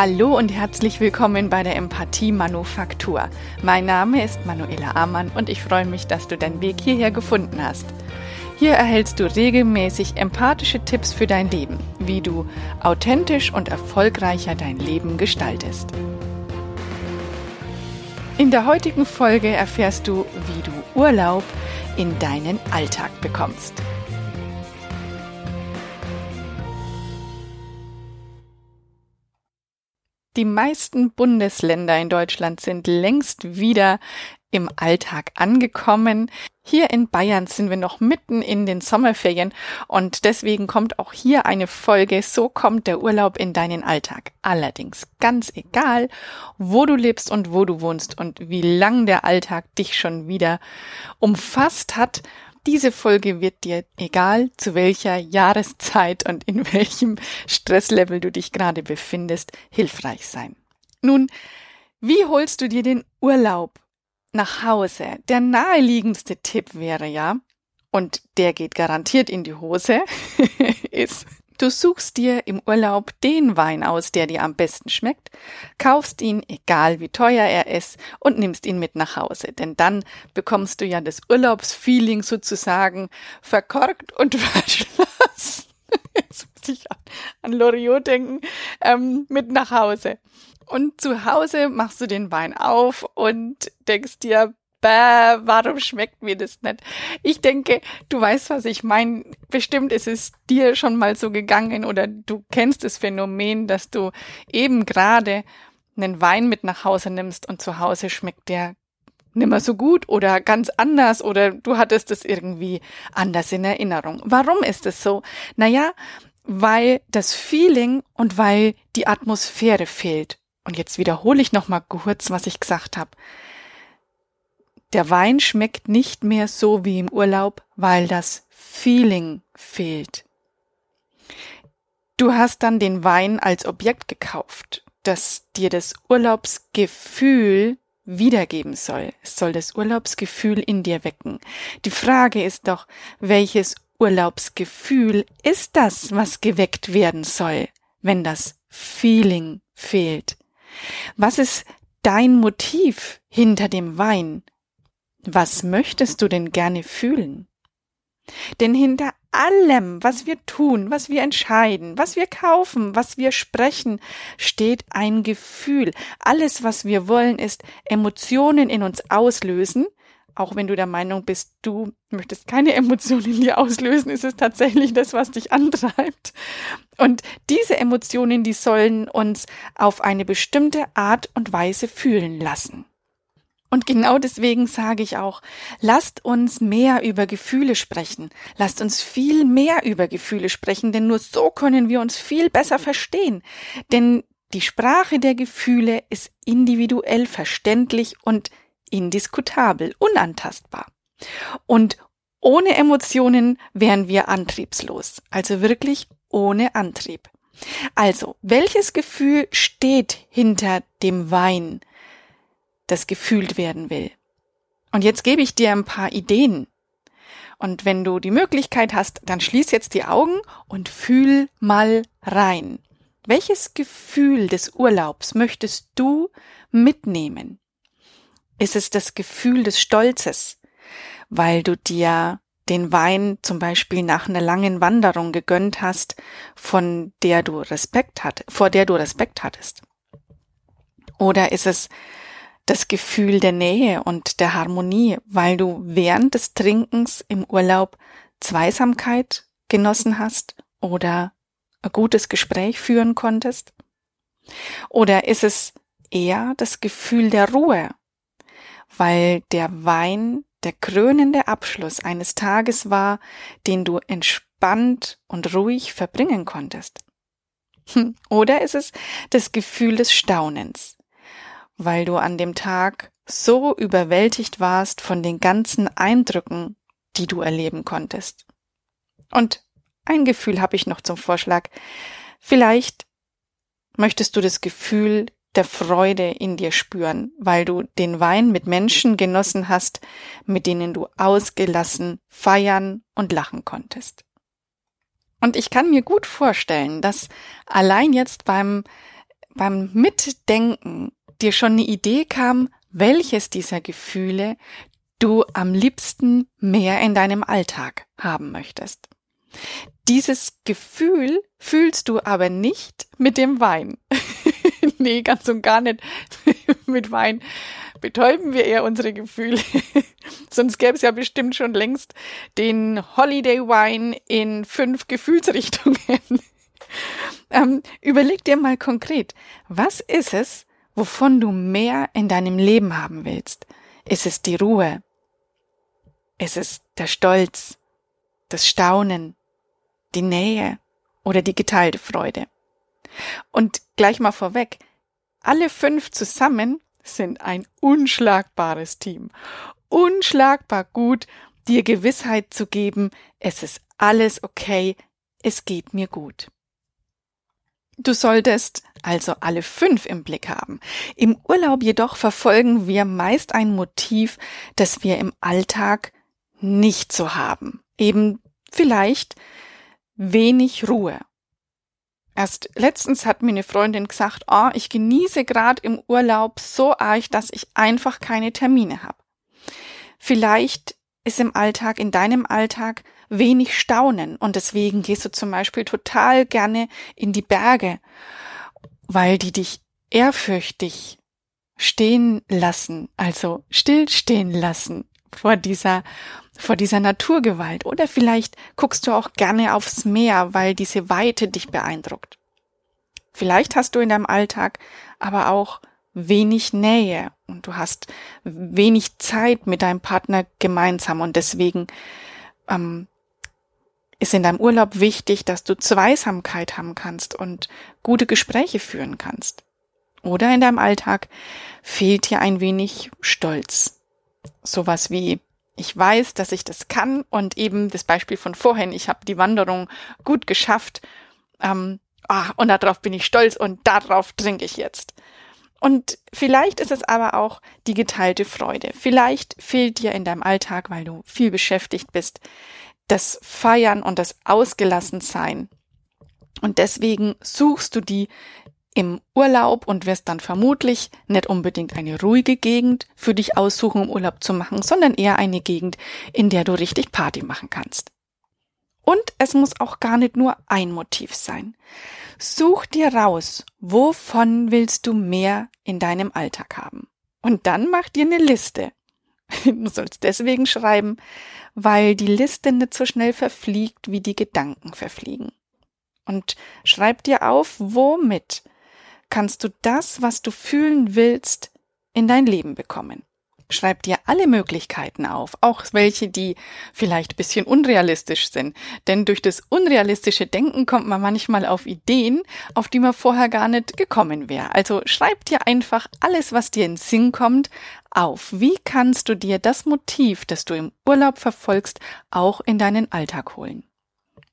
Hallo und herzlich willkommen bei der Empathie Manufaktur. Mein Name ist Manuela Amann und ich freue mich, dass du deinen Weg hierher gefunden hast. Hier erhältst du regelmäßig empathische Tipps für dein Leben, wie du authentisch und erfolgreicher dein Leben gestaltest. In der heutigen Folge erfährst du, wie du Urlaub in deinen Alltag bekommst. Die meisten Bundesländer in Deutschland sind längst wieder im Alltag angekommen. Hier in Bayern sind wir noch mitten in den Sommerferien und deswegen kommt auch hier eine Folge So kommt der Urlaub in deinen Alltag. Allerdings ganz egal, wo du lebst und wo du wohnst und wie lang der Alltag dich schon wieder umfasst hat, diese Folge wird dir, egal zu welcher Jahreszeit und in welchem Stresslevel du dich gerade befindest, hilfreich sein. Nun, wie holst du dir den Urlaub nach Hause? Der naheliegendste Tipp wäre ja, und der geht garantiert in die Hose, ist Du suchst dir im Urlaub den Wein aus, der dir am besten schmeckt, kaufst ihn, egal wie teuer er ist, und nimmst ihn mit nach Hause. Denn dann bekommst du ja das Urlaubsfeeling sozusagen verkorkt und verschlossen. Jetzt muss ich an, an Loriot denken, ähm, mit nach Hause. Und zu Hause machst du den Wein auf und denkst dir, bäh, warum schmeckt mir das nicht? Ich denke, du weißt, was ich meine. Bestimmt ist es dir schon mal so gegangen oder du kennst das Phänomen, dass du eben gerade einen Wein mit nach Hause nimmst und zu Hause schmeckt der nimmer so gut oder ganz anders oder du hattest es irgendwie anders in Erinnerung. Warum ist es so? Naja, weil das Feeling und weil die Atmosphäre fehlt. Und jetzt wiederhole ich nochmal kurz, was ich gesagt habe. Der Wein schmeckt nicht mehr so wie im Urlaub, weil das Feeling fehlt. Du hast dann den Wein als Objekt gekauft, das dir das Urlaubsgefühl wiedergeben soll. Es soll das Urlaubsgefühl in dir wecken. Die Frage ist doch, welches Urlaubsgefühl ist das, was geweckt werden soll, wenn das Feeling fehlt? Was ist dein Motiv hinter dem Wein? Was möchtest du denn gerne fühlen? Denn hinter allem, was wir tun, was wir entscheiden, was wir kaufen, was wir sprechen, steht ein Gefühl. Alles, was wir wollen, ist Emotionen in uns auslösen. Auch wenn du der Meinung bist, du möchtest keine Emotionen in dir auslösen, ist es tatsächlich das, was dich antreibt. Und diese Emotionen, die sollen uns auf eine bestimmte Art und Weise fühlen lassen. Und genau deswegen sage ich auch, lasst uns mehr über Gefühle sprechen. Lasst uns viel mehr über Gefühle sprechen, denn nur so können wir uns viel besser verstehen. Denn die Sprache der Gefühle ist individuell verständlich und indiskutabel, unantastbar. Und ohne Emotionen wären wir antriebslos, also wirklich ohne Antrieb. Also, welches Gefühl steht hinter dem Wein, das gefühlt werden will. Und jetzt gebe ich dir ein paar Ideen. Und wenn du die Möglichkeit hast, dann schließ jetzt die Augen und fühl mal rein. Welches Gefühl des Urlaubs möchtest du mitnehmen? Ist es das Gefühl des Stolzes, weil du dir den Wein zum Beispiel nach einer langen Wanderung gegönnt hast, von der du Respekt hat, vor der du Respekt hattest? Oder ist es das Gefühl der Nähe und der Harmonie, weil du während des Trinkens im Urlaub Zweisamkeit genossen hast oder ein gutes Gespräch führen konntest? Oder ist es eher das Gefühl der Ruhe, weil der Wein der krönende Abschluss eines Tages war, den du entspannt und ruhig verbringen konntest? Oder ist es das Gefühl des Staunens, weil du an dem Tag so überwältigt warst von den ganzen Eindrücken, die du erleben konntest. Und ein Gefühl habe ich noch zum Vorschlag. Vielleicht möchtest du das Gefühl der Freude in dir spüren, weil du den Wein mit Menschen genossen hast, mit denen du ausgelassen feiern und lachen konntest. Und ich kann mir gut vorstellen, dass allein jetzt beim beim Mitdenken dir schon eine Idee kam, welches dieser Gefühle du am liebsten mehr in deinem Alltag haben möchtest. Dieses Gefühl fühlst du aber nicht mit dem Wein. nee, ganz und gar nicht mit Wein betäuben wir eher unsere Gefühle. Sonst gäbe es ja bestimmt schon längst den Holiday Wine in fünf Gefühlsrichtungen. ähm, überleg dir mal konkret, was ist es, wovon du mehr in deinem Leben haben willst? Ist es die Ruhe? Ist es der Stolz, das Staunen, die Nähe oder die geteilte Freude? Und gleich mal vorweg, alle fünf zusammen sind ein unschlagbares Team. Unschlagbar gut, dir Gewissheit zu geben, es ist alles okay, es geht mir gut. Du solltest also alle fünf im Blick haben. Im Urlaub jedoch verfolgen wir meist ein Motiv, das wir im Alltag nicht so haben. Eben vielleicht wenig Ruhe. Erst letztens hat mir eine Freundin gesagt, oh, ich genieße gerade im Urlaub so arg, dass ich einfach keine Termine habe. Vielleicht ist im Alltag, in deinem Alltag wenig Staunen und deswegen gehst du zum Beispiel total gerne in die Berge, weil die dich ehrfürchtig stehen lassen, also stillstehen lassen vor dieser vor dieser Naturgewalt. Oder vielleicht guckst du auch gerne aufs Meer, weil diese Weite dich beeindruckt. Vielleicht hast du in deinem Alltag aber auch wenig Nähe und du hast wenig Zeit mit deinem Partner gemeinsam und deswegen ähm, ist in deinem Urlaub wichtig, dass du Zweisamkeit haben kannst und gute Gespräche führen kannst. Oder in deinem Alltag fehlt dir ein wenig Stolz. Sowas wie ich weiß, dass ich das kann und eben das Beispiel von vorhin, ich habe die Wanderung gut geschafft ähm, ah, und darauf bin ich stolz und darauf trinke ich jetzt. Und vielleicht ist es aber auch die geteilte Freude. Vielleicht fehlt dir in deinem Alltag, weil du viel beschäftigt bist, das Feiern und das Ausgelassensein. Und deswegen suchst du die im Urlaub und wirst dann vermutlich nicht unbedingt eine ruhige Gegend für dich aussuchen, um Urlaub zu machen, sondern eher eine Gegend, in der du richtig Party machen kannst. Und es muss auch gar nicht nur ein Motiv sein. Such dir raus, wovon willst du mehr in deinem Alltag haben. Und dann mach dir eine Liste. Du sollst deswegen schreiben, weil die Liste nicht so schnell verfliegt, wie die Gedanken verfliegen. Und schreib dir auf, womit kannst du das, was du fühlen willst, in dein Leben bekommen. Schreib dir alle Möglichkeiten auf, auch welche, die vielleicht bisschen unrealistisch sind. Denn durch das unrealistische Denken kommt man manchmal auf Ideen, auf die man vorher gar nicht gekommen wäre. Also schreib dir einfach alles, was dir in Sinn kommt, auf. Wie kannst du dir das Motiv, das du im Urlaub verfolgst, auch in deinen Alltag holen?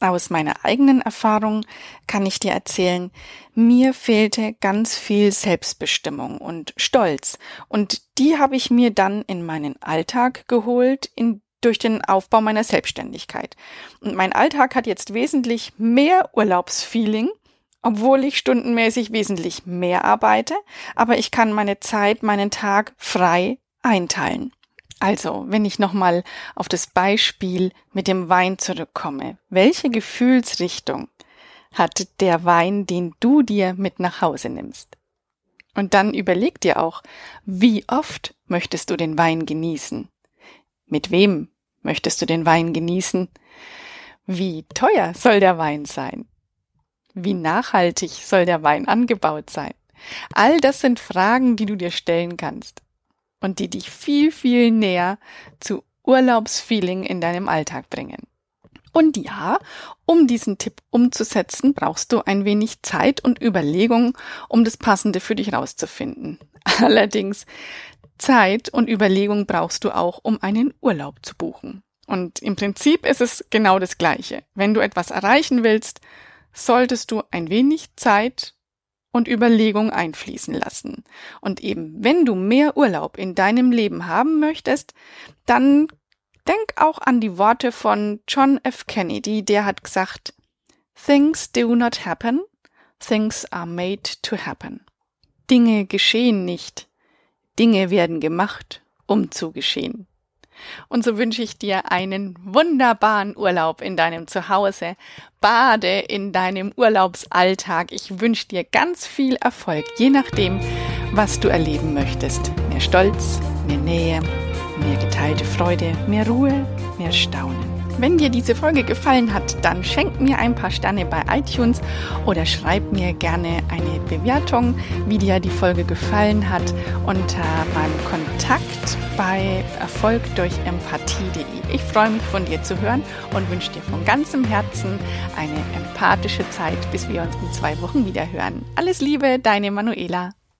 Aus meiner eigenen Erfahrung kann ich dir erzählen, mir fehlte ganz viel Selbstbestimmung und Stolz. Und die habe ich mir dann in meinen Alltag geholt, in, durch den Aufbau meiner Selbstständigkeit. Und mein Alltag hat jetzt wesentlich mehr Urlaubsfeeling, obwohl ich stundenmäßig wesentlich mehr arbeite, aber ich kann meine Zeit, meinen Tag frei einteilen. Also, wenn ich nochmal auf das Beispiel mit dem Wein zurückkomme, welche Gefühlsrichtung hat der Wein, den du dir mit nach Hause nimmst? Und dann überleg dir auch, wie oft möchtest du den Wein genießen? Mit wem möchtest du den Wein genießen? Wie teuer soll der Wein sein? Wie nachhaltig soll der Wein angebaut sein? All das sind Fragen, die du dir stellen kannst und die dich viel, viel näher zu Urlaubsfeeling in deinem Alltag bringen. Und ja, um diesen Tipp umzusetzen, brauchst du ein wenig Zeit und Überlegung, um das Passende für dich rauszufinden. Allerdings Zeit und Überlegung brauchst du auch, um einen Urlaub zu buchen. Und im Prinzip ist es genau das Gleiche. Wenn du etwas erreichen willst, solltest du ein wenig Zeit und Überlegung einfließen lassen. Und eben, wenn du mehr Urlaub in deinem Leben haben möchtest, dann denk auch an die Worte von John F. Kennedy, der hat gesagt, Things do not happen, Things are made to happen. Dinge geschehen nicht. Dinge werden gemacht, um zu geschehen. Und so wünsche ich dir einen wunderbaren Urlaub in deinem Zuhause. Bade in deinem Urlaubsalltag. Ich wünsche dir ganz viel Erfolg, je nachdem, was du erleben möchtest. Mehr Stolz, mehr Nähe, mehr geteilte Freude, mehr Ruhe, mehr Staunen. Wenn dir diese Folge gefallen hat, dann schenk mir ein paar Sterne bei iTunes oder schreib mir gerne eine Bewertung, wie dir die Folge gefallen hat, unter meinem Kontakt bei Erfolg durch Empathie.de. Ich freue mich von dir zu hören und wünsche dir von ganzem Herzen eine empathische Zeit, bis wir uns in zwei Wochen wieder hören. Alles Liebe, deine Manuela.